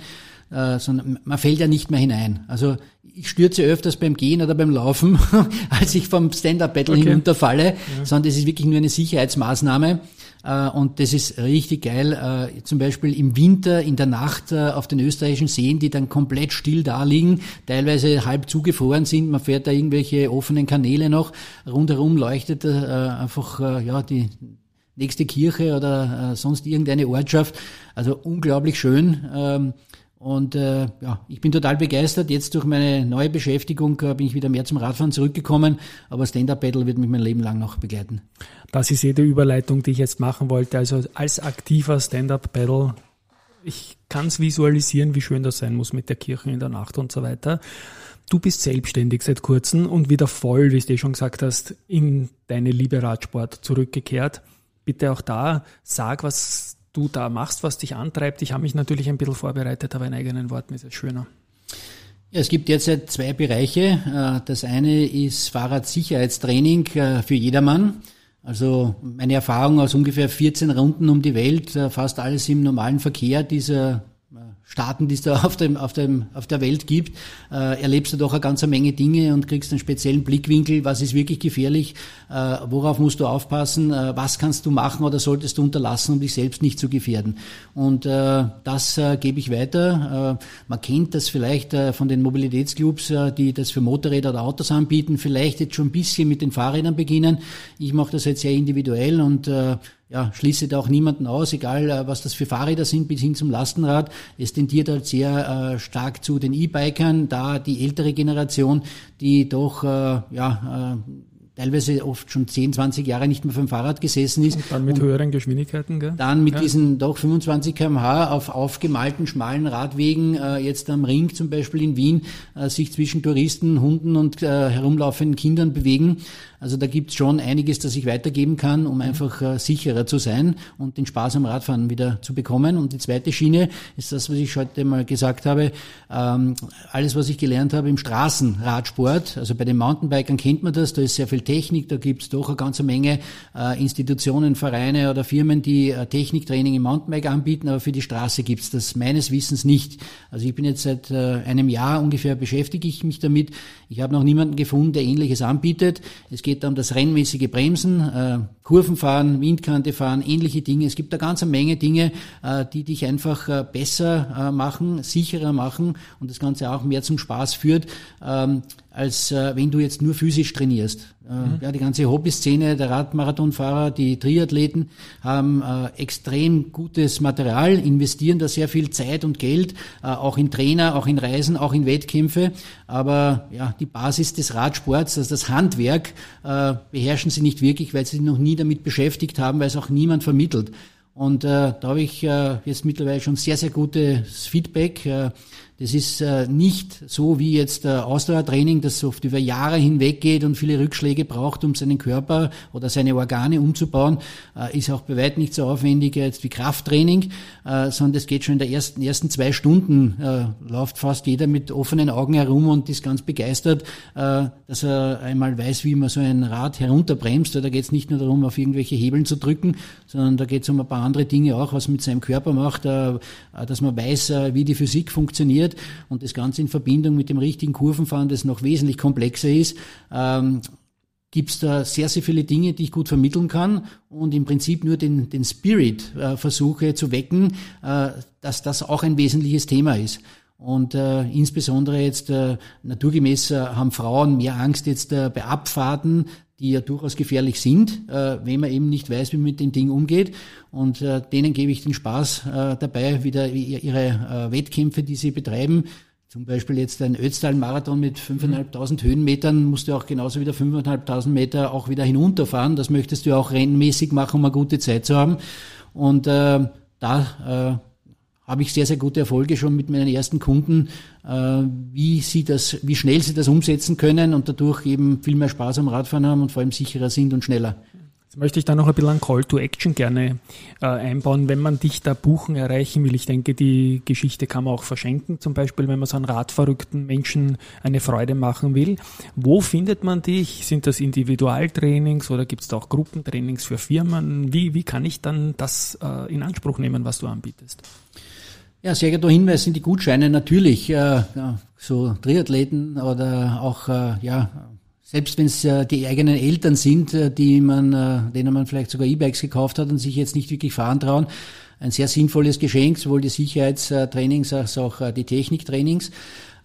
Äh, sondern man fällt ja nicht mehr hinein. Also ich stürze öfters beim Gehen oder beim Laufen, als ich vom Stand-Up-Battle okay. hinunterfalle, ja. sondern das ist wirklich nur eine Sicherheitsmaßnahme. Äh, und das ist richtig geil. Äh, zum Beispiel im Winter, in der Nacht äh, auf den österreichischen Seen, die dann komplett still da liegen, teilweise halb zugefroren sind. Man fährt da irgendwelche offenen Kanäle noch. Rundherum leuchtet einfach ja die nächste Kirche oder sonst irgendeine Ortschaft. Also unglaublich schön. Und äh, ja, ich bin total begeistert. Jetzt durch meine neue Beschäftigung äh, bin ich wieder mehr zum Radfahren zurückgekommen, aber Stand-Up-Paddle wird mich mein Leben lang noch begleiten. Das ist jede Überleitung, die ich jetzt machen wollte. Also als aktiver Stand-Up-Paddle, ich kann es visualisieren, wie schön das sein muss mit der Kirche in der Nacht und so weiter. Du bist selbstständig seit kurzem und wieder voll, wie du schon gesagt hast, in deine Liebe Radsport zurückgekehrt. Bitte auch da, sag, was du da machst, was dich antreibt. Ich habe mich natürlich ein bisschen vorbereitet, aber in eigenen Worten ist es schöner. Ja, es gibt derzeit zwei Bereiche. Äh, das eine ist Fahrradsicherheitstraining äh, für jedermann. Also meine Erfahrung aus ungefähr 14 Runden um die Welt, äh, fast alles im normalen Verkehr dieser Staaten, die es da auf, dem, auf, dem, auf der Welt gibt, äh, erlebst du doch eine ganze Menge Dinge und kriegst einen speziellen Blickwinkel, was ist wirklich gefährlich, äh, worauf musst du aufpassen, äh, was kannst du machen oder solltest du unterlassen, um dich selbst nicht zu gefährden. Und äh, das äh, gebe ich weiter. Äh, man kennt das vielleicht äh, von den Mobilitätsclubs, äh, die das für Motorräder oder Autos anbieten, vielleicht jetzt schon ein bisschen mit den Fahrrädern beginnen. Ich mache das jetzt sehr individuell und äh, ja, schließe da auch niemanden aus, egal äh, was das für Fahrräder sind, bis hin zum Lastenrad. Es tendiert halt sehr äh, stark zu den E-Bikern, da die ältere Generation, die doch äh, ja, äh, teilweise oft schon 10, 20 Jahre nicht mehr vom Fahrrad gesessen ist. Und dann mit höheren Geschwindigkeiten, gell? Dann mit ja. diesen doch 25 kmh auf aufgemalten, schmalen Radwegen, äh, jetzt am Ring zum Beispiel in Wien, äh, sich zwischen Touristen, Hunden und äh, herumlaufenden Kindern bewegen. Also da gibt's schon einiges, das ich weitergeben kann, um einfach äh, sicherer zu sein und den Spaß am Radfahren wieder zu bekommen. Und die zweite Schiene ist das, was ich heute mal gesagt habe. Ähm, alles, was ich gelernt habe im Straßenradsport, also bei den Mountainbikern kennt man das, da ist sehr viel Technik, da gibt's doch eine ganze Menge äh, Institutionen, Vereine oder Firmen, die äh, Techniktraining im Mountainbike anbieten, aber für die Straße gibt's das meines Wissens nicht. Also ich bin jetzt seit äh, einem Jahr ungefähr beschäftige ich mich damit. Ich habe noch niemanden gefunden, der ähnliches anbietet. Es geht da um das rennmäßige Bremsen, äh, Kurvenfahren, Windkante fahren, ähnliche Dinge. Es gibt da ganz eine Menge Dinge, äh, die dich einfach äh, besser äh, machen, sicherer machen und das Ganze auch mehr zum Spaß führt. Ähm, als äh, wenn du jetzt nur physisch trainierst. Äh, mhm. Ja, die ganze Hobbyszene, der Radmarathonfahrer, die Triathleten haben äh, extrem gutes Material, investieren da sehr viel Zeit und Geld, äh, auch in Trainer, auch in Reisen, auch in Wettkämpfe. Aber ja, die Basis des Radsports, also das Handwerk, äh, beherrschen sie nicht wirklich, weil sie sich noch nie damit beschäftigt haben, weil es auch niemand vermittelt. Und äh, da habe ich äh, jetzt mittlerweile schon sehr, sehr gutes Feedback. Äh, das ist äh, nicht so wie jetzt äh, Ausdauertraining, das oft über Jahre hinweg geht und viele Rückschläge braucht, um seinen Körper oder seine Organe umzubauen. Äh, ist auch bei weitem nicht so aufwendig jetzt wie Krafttraining, sondern das geht schon in der ersten, ersten zwei Stunden, läuft fast jeder mit offenen Augen herum und ist ganz begeistert, dass er einmal weiß, wie man so ein Rad herunterbremst. Da geht es nicht nur darum, auf irgendwelche Hebeln zu drücken, sondern da geht es um ein paar andere Dinge auch, was mit seinem Körper macht, dass man weiß, wie die Physik funktioniert funktioniert und das Ganze in Verbindung mit dem richtigen Kurvenfahren, das noch wesentlich komplexer ist, ähm, gibt es da sehr, sehr viele Dinge, die ich gut vermitteln kann und im Prinzip nur den, den Spirit äh, versuche zu wecken, äh, dass das auch ein wesentliches Thema ist. Und äh, insbesondere jetzt äh, naturgemäß äh, haben Frauen mehr Angst jetzt äh, bei Abfahrten, die ja durchaus gefährlich sind, äh, wenn man eben nicht weiß, wie man mit dem Ding umgeht. Und äh, denen gebe ich den Spaß äh, dabei, wieder ihre äh, Wettkämpfe, die sie betreiben, zum Beispiel jetzt ein Ötztal-Marathon mit 5.500 Höhenmetern musst du auch genauso wieder 5.500 Meter auch wieder hinunterfahren. Das möchtest du auch rennmäßig machen, um eine gute Zeit zu haben. Und äh, da äh, habe ich sehr, sehr gute Erfolge schon mit meinen ersten Kunden, äh, wie sie das, wie schnell sie das umsetzen können und dadurch eben viel mehr Spaß am Radfahren haben und vor allem sicherer sind und schneller. Jetzt möchte ich da noch ein bisschen ein Call to Action gerne äh, einbauen, wenn man dich da buchen, erreichen will. Ich denke, die Geschichte kann man auch verschenken, zum Beispiel, wenn man so einen radverrückten Menschen eine Freude machen will. Wo findet man dich? Sind das Individualtrainings oder gibt es da auch Gruppentrainings für Firmen? Wie, wie kann ich dann das äh, in Anspruch nehmen, was du anbietest? Ja, sehr guter Hinweis sind die Gutscheine natürlich. Äh, so Triathleten oder auch, äh, ja, selbst wenn es äh, die eigenen Eltern sind, äh, die man, äh, denen man vielleicht sogar E-Bikes gekauft hat und sich jetzt nicht wirklich fahren trauen, ein sehr sinnvolles Geschenk, sowohl die Sicherheitstrainings als auch äh, die Techniktrainings.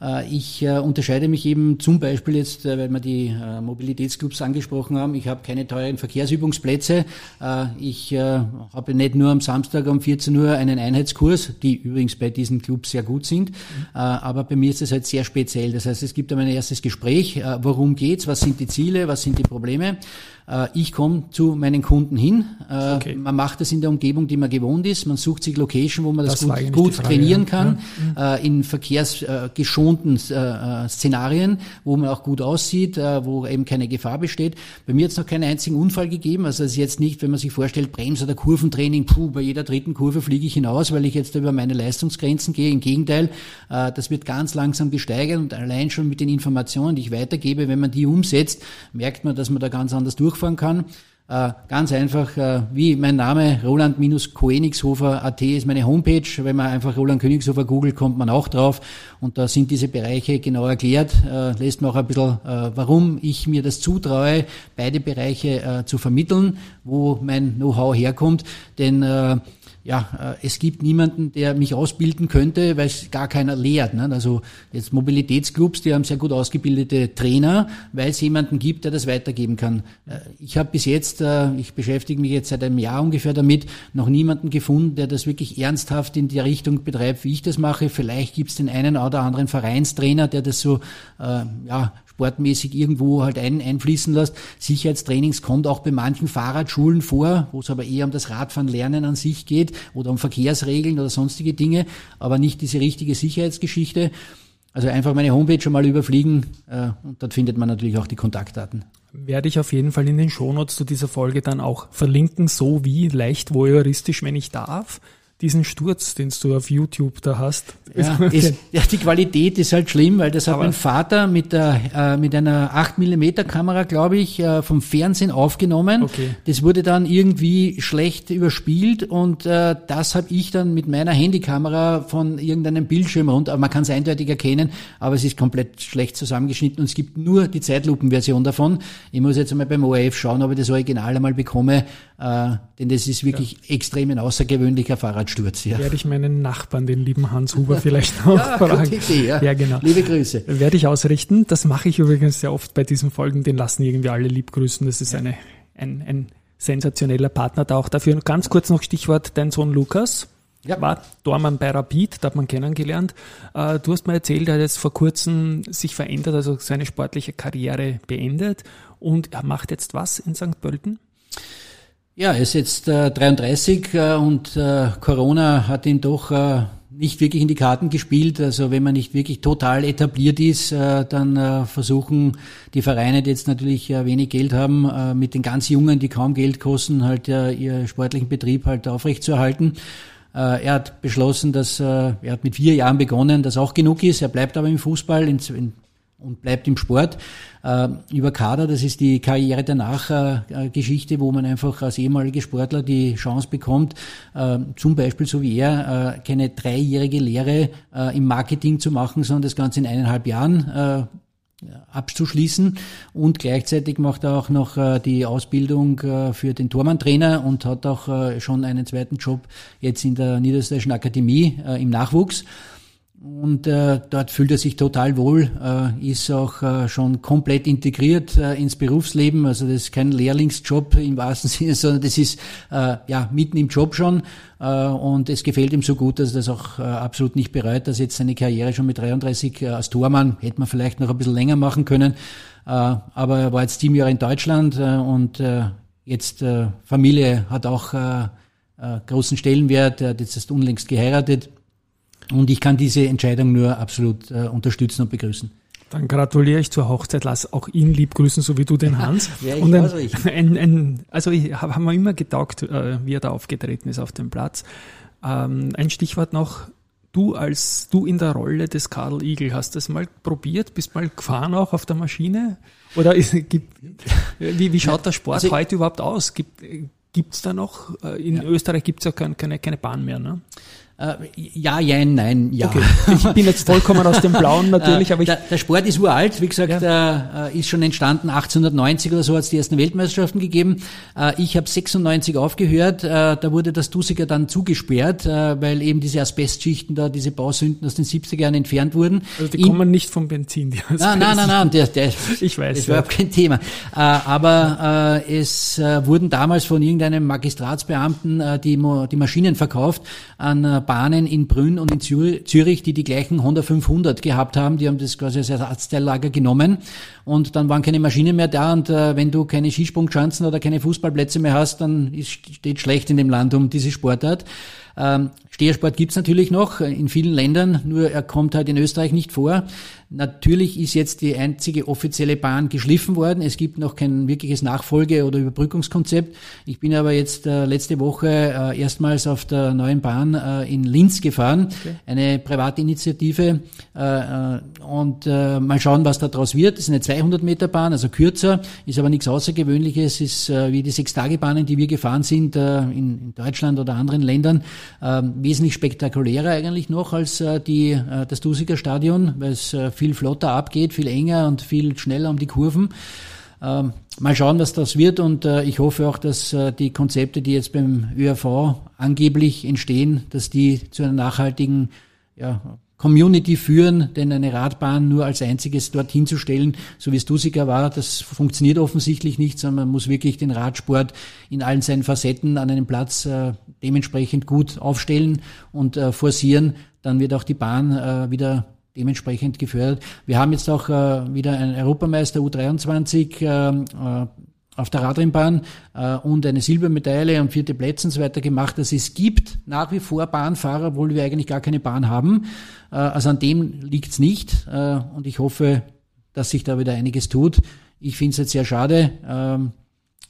Äh, ich äh, unterscheide mich eben zum Beispiel jetzt, äh, weil wir die Mobilitätsclubs angesprochen haben, ich habe keine teuren Verkehrsübungsplätze. Ich habe nicht nur am Samstag um 14 Uhr einen Einheitskurs, die übrigens bei diesen Clubs sehr gut sind, mhm. aber bei mir ist es halt sehr speziell. Das heißt, es gibt einmal ein erstes Gespräch, worum geht's, was sind die Ziele, was sind die Probleme. Ich komme zu meinen Kunden hin. Okay. Man macht das in der Umgebung, die man gewohnt ist. Man sucht sich Location, wo man das, das gut, gut Frage, trainieren kann, ja. Mhm. in verkehrsgeschonten ungewohnten äh, äh, Szenarien, wo man auch gut aussieht, äh, wo eben keine Gefahr besteht. Bei mir hat es noch keinen einzigen Unfall gegeben. Also es ist jetzt nicht, wenn man sich vorstellt, Brems- oder Kurventraining, puh, bei jeder dritten Kurve fliege ich hinaus, weil ich jetzt über meine Leistungsgrenzen gehe. Im Gegenteil, äh, das wird ganz langsam gesteigert und allein schon mit den Informationen, die ich weitergebe, wenn man die umsetzt, merkt man, dass man da ganz anders durchfahren kann. Äh, ganz einfach, äh, wie mein Name, Roland-Königshofer.at ist meine Homepage. Wenn man einfach Roland Königshofer googelt, kommt man auch drauf. Und da sind diese Bereiche genau erklärt. Äh, lässt man auch ein bisschen, warum ich mir das zutraue, beide Bereiche zu vermitteln, wo mein Know-how herkommt. Denn ja, es gibt niemanden, der mich ausbilden könnte, weil es gar keiner lehrt. Ne? Also jetzt Mobilitätsclubs, die haben sehr gut ausgebildete Trainer, weil es jemanden gibt, der das weitergeben kann. Ich habe bis jetzt, äh, ich beschäftige mich jetzt seit einem Jahr ungefähr damit, noch niemanden gefunden, der das wirklich ernsthaft in die Richtung betreibt, wie ich das mache. Vielleicht gibt es den einen oder anderen Vereinstrainer, der das so ja, sportmäßig irgendwo halt ein, einfließen lässt. Sicherheitstrainings kommt auch bei manchen Fahrradschulen vor, wo es aber eher um das Radfahren lernen an sich geht oder um Verkehrsregeln oder sonstige Dinge, aber nicht diese richtige Sicherheitsgeschichte. Also einfach meine Homepage schon mal überfliegen äh, und dort findet man natürlich auch die Kontaktdaten. Werde ich auf jeden Fall in den Shownotes zu dieser Folge dann auch verlinken, so wie leicht voyeuristisch, wenn ich darf diesen Sturz, den du auf YouTube da hast. Ja, ist, ja, die Qualität ist halt schlimm, weil das hat mein Vater mit, der, äh, mit einer 8 mm Kamera, glaube ich, äh, vom Fernsehen aufgenommen. Okay. Das wurde dann irgendwie schlecht überspielt und äh, das habe ich dann mit meiner Handykamera von irgendeinem Bildschirm runter. Man kann es eindeutig erkennen, aber es ist komplett schlecht zusammengeschnitten und es gibt nur die Zeitlupenversion davon. Ich muss jetzt einmal beim ORF schauen, ob ich das Original einmal bekomme, äh, denn das ist wirklich ja. extrem ein außergewöhnlicher Fahrradschutz. Absturz. Ja. Werde ich meinen Nachbarn, den lieben Hans Huber, vielleicht noch ja, fragen. Gute Idee, ja. ja, genau. Liebe Grüße. Werde ich ausrichten. Das mache ich übrigens sehr oft bei diesen Folgen. Den lassen irgendwie alle lieb grüßen. Das ist eine, ein, ein sensationeller Partner da auch dafür. Ganz kurz noch Stichwort dein Sohn Lukas. Ja. War Dormann bei Rapid, da hat man kennengelernt. Äh, du hast mir erzählt, er hat jetzt vor kurzem sich verändert, also seine sportliche Karriere beendet und er macht jetzt was in St. Pölten? Ja, er ist jetzt äh, 33 äh, und äh, Corona hat ihn doch äh, nicht wirklich in die Karten gespielt. Also wenn man nicht wirklich total etabliert ist, äh, dann äh, versuchen die Vereine, die jetzt natürlich wenig Geld haben, mit den ganz Jungen, die kaum Geld kosten, halt äh, ihr sportlichen Betrieb halt aufrechtzuerhalten. Er hat beschlossen, dass er hat mit vier Jahren begonnen, dass auch genug ist. Er bleibt aber im Fußball, in und bleibt im Sport. Äh, über Kader, das ist die Karriere danach Geschichte, wo man einfach als ehemaliger Sportler die Chance bekommt, äh, zum Beispiel so wie er, äh, keine dreijährige Lehre im Marketing zu machen, sondern das Ganze in eineinhalb Jahren abzuschließen und gleichzeitig macht er auch noch die Ausbildung für den Tormann-Trainer und hat auch schon einen zweiten Job jetzt in der Niederösterreichischen Akademie im Nachwuchs und äh, dort fühlt er sich total wohl, äh, ist auch äh, schon komplett integriert äh, ins Berufsleben. Also das ist kein Lehrlingsjob im wahrsten Sinne, sondern das ist äh, ja mitten im Job schon. Äh, und es gefällt ihm so gut, dass er das auch äh, absolut nicht bereut, dass jetzt seine Karriere schon mit 33 äh, als Tormann hätte man vielleicht noch ein bisschen länger machen können. Äh, aber er war jetzt sieben Jahre in Deutschland äh, und äh, jetzt äh, Familie hat auch äh, äh, großen Stellenwert. Er hat jetzt erst unlängst geheiratet und ich kann diese Entscheidung nur absolut äh, unterstützen und begrüßen. Dann gratuliere ich zur Hochzeit, lass auch ihn lieb grüßen, so wie du den Hans. ja, ich und ein, ein, ein, also ich habe mir immer getaugt, äh, wie er da aufgetreten ist auf dem Platz. Ähm, ein Stichwort noch, du als du in der Rolle des Karl Igel, hast das mal probiert? Bist mal gefahren auch auf der Maschine? Oder ist, gibt, wie, wie schaut der Sport also heute überhaupt aus? Gibt es da noch? Äh, in ja. Österreich gibt es ja keine, keine, keine Bahn mehr, ne? Äh, ja, jein, nein, ja. Okay. Ich bin jetzt vollkommen aus dem Blauen natürlich, äh, aber ich der, der, Sport ist uralt, wie gesagt, ja. äh, ist schon entstanden 1890 oder so hat es die ersten Weltmeisterschaften gegeben. Ich habe 96 aufgehört, da wurde das Dusiger dann zugesperrt, weil eben diese Asbestschichten da, diese Bausünden aus den 70er Jahren entfernt wurden. Also die In, kommen nicht vom Benzin, die Asbest. Nein, nein, nein, nein, der, der, ich weiß, das war überhaupt kein Thema. aber es wurden damals von irgendeinem Magistratsbeamten die, die Maschinen verkauft an Bahnen in Brünn und in Zürich, die die gleichen Honda 500 gehabt haben. Die haben das quasi als Ersatzteillager genommen und dann waren keine Maschinen mehr da und äh, wenn du keine Skisprungschanzen oder keine Fußballplätze mehr hast, dann ist, steht schlecht in dem Land um diese Sportart. Ähm, Stehersport gibt's natürlich noch in vielen Ländern, nur er kommt halt in Österreich nicht vor. Natürlich ist jetzt die einzige offizielle Bahn geschliffen worden. Es gibt noch kein wirkliches Nachfolge- oder Überbrückungskonzept. Ich bin aber jetzt äh, letzte Woche äh, erstmals auf der neuen Bahn äh, in Linz gefahren, okay. eine private Initiative. Äh, äh, und äh, mal schauen, was da draus wird. Das ist eine 200 Meter Bahn, also kürzer, ist aber nichts Außergewöhnliches. Ist wie die Sechstagebahnen, die wir gefahren sind in, in Deutschland oder anderen Ländern, ähm, wesentlich spektakulärer eigentlich noch als die, das Dusiger Stadion, weil es viel flotter abgeht, viel enger und viel schneller um die Kurven. Ähm, mal schauen, was das wird und äh, ich hoffe auch, dass äh, die Konzepte, die jetzt beim ÖRV angeblich entstehen, dass die zu einer nachhaltigen ja, Community führen, denn eine Radbahn nur als einziges dorthin zu stellen, so wie es Dusiger war, das funktioniert offensichtlich nicht, sondern man muss wirklich den Radsport in allen seinen Facetten an einem Platz äh, dementsprechend gut aufstellen und äh, forcieren. Dann wird auch die Bahn äh, wieder dementsprechend gefördert. Wir haben jetzt auch äh, wieder einen Europameister U23 äh, äh, auf der Radrennbahn äh, und eine Silbermedaille und vierte Plätze und so weiter gemacht. Also es gibt nach wie vor Bahnfahrer, obwohl wir eigentlich gar keine Bahn haben. Äh, also an dem liegt's nicht äh, und ich hoffe, dass sich da wieder einiges tut. Ich finde es jetzt sehr schade. Ähm,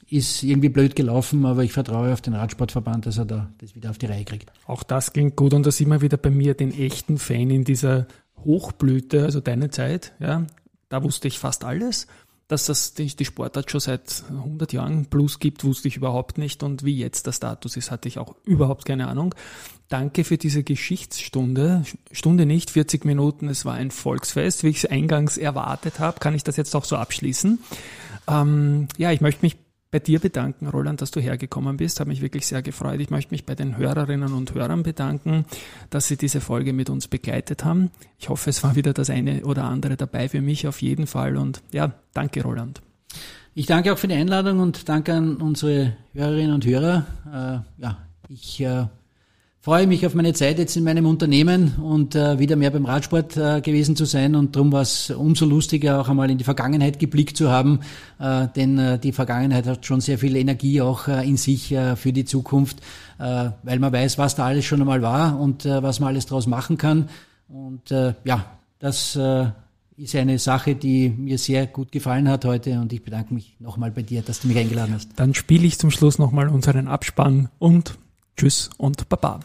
ist irgendwie blöd gelaufen, aber ich vertraue auf den Radsportverband, dass er da das wieder auf die Reihe kriegt. Auch das klingt gut und da sieht man wieder bei mir den echten Fan in dieser Hochblüte, also deine Zeit, ja, da wusste ich fast alles. Dass das die, die Sportart schon seit 100 Jahren plus gibt, wusste ich überhaupt nicht. Und wie jetzt der Status ist, hatte ich auch überhaupt keine Ahnung. Danke für diese Geschichtsstunde. Stunde nicht, 40 Minuten. Es war ein Volksfest. Wie ich es eingangs erwartet habe, kann ich das jetzt auch so abschließen. Ähm, ja, ich möchte mich bei dir bedanken, Roland, dass du hergekommen bist. Hat mich wirklich sehr gefreut. Ich möchte mich bei den Hörerinnen und Hörern bedanken, dass sie diese Folge mit uns begleitet haben. Ich hoffe, es war wieder das eine oder andere dabei für mich auf jeden Fall. Und ja, danke, Roland. Ich danke auch für die Einladung und danke an unsere Hörerinnen und Hörer. Äh, ja, ich äh, freue mich auf meine Zeit jetzt in meinem Unternehmen und äh, wieder mehr beim Radsport äh, gewesen zu sein. Und darum war es umso lustiger auch einmal in die Vergangenheit geblickt zu haben, äh, denn äh, die Vergangenheit hat schon sehr viel Energie auch äh, in sich äh, für die Zukunft, weil man weiß, was da alles schon einmal war und was man alles daraus machen kann. Und ja, das ist eine Sache, die mir sehr gut gefallen hat heute. Und ich bedanke mich nochmal bei dir, dass du mich eingeladen hast. Dann spiele ich zum Schluss nochmal unseren Abspann und Tschüss und Baba.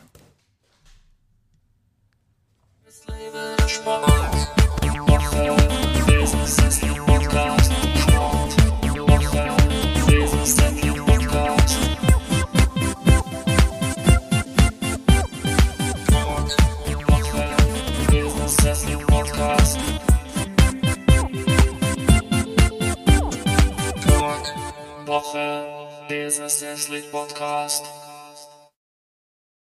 Woche, Business Podcast.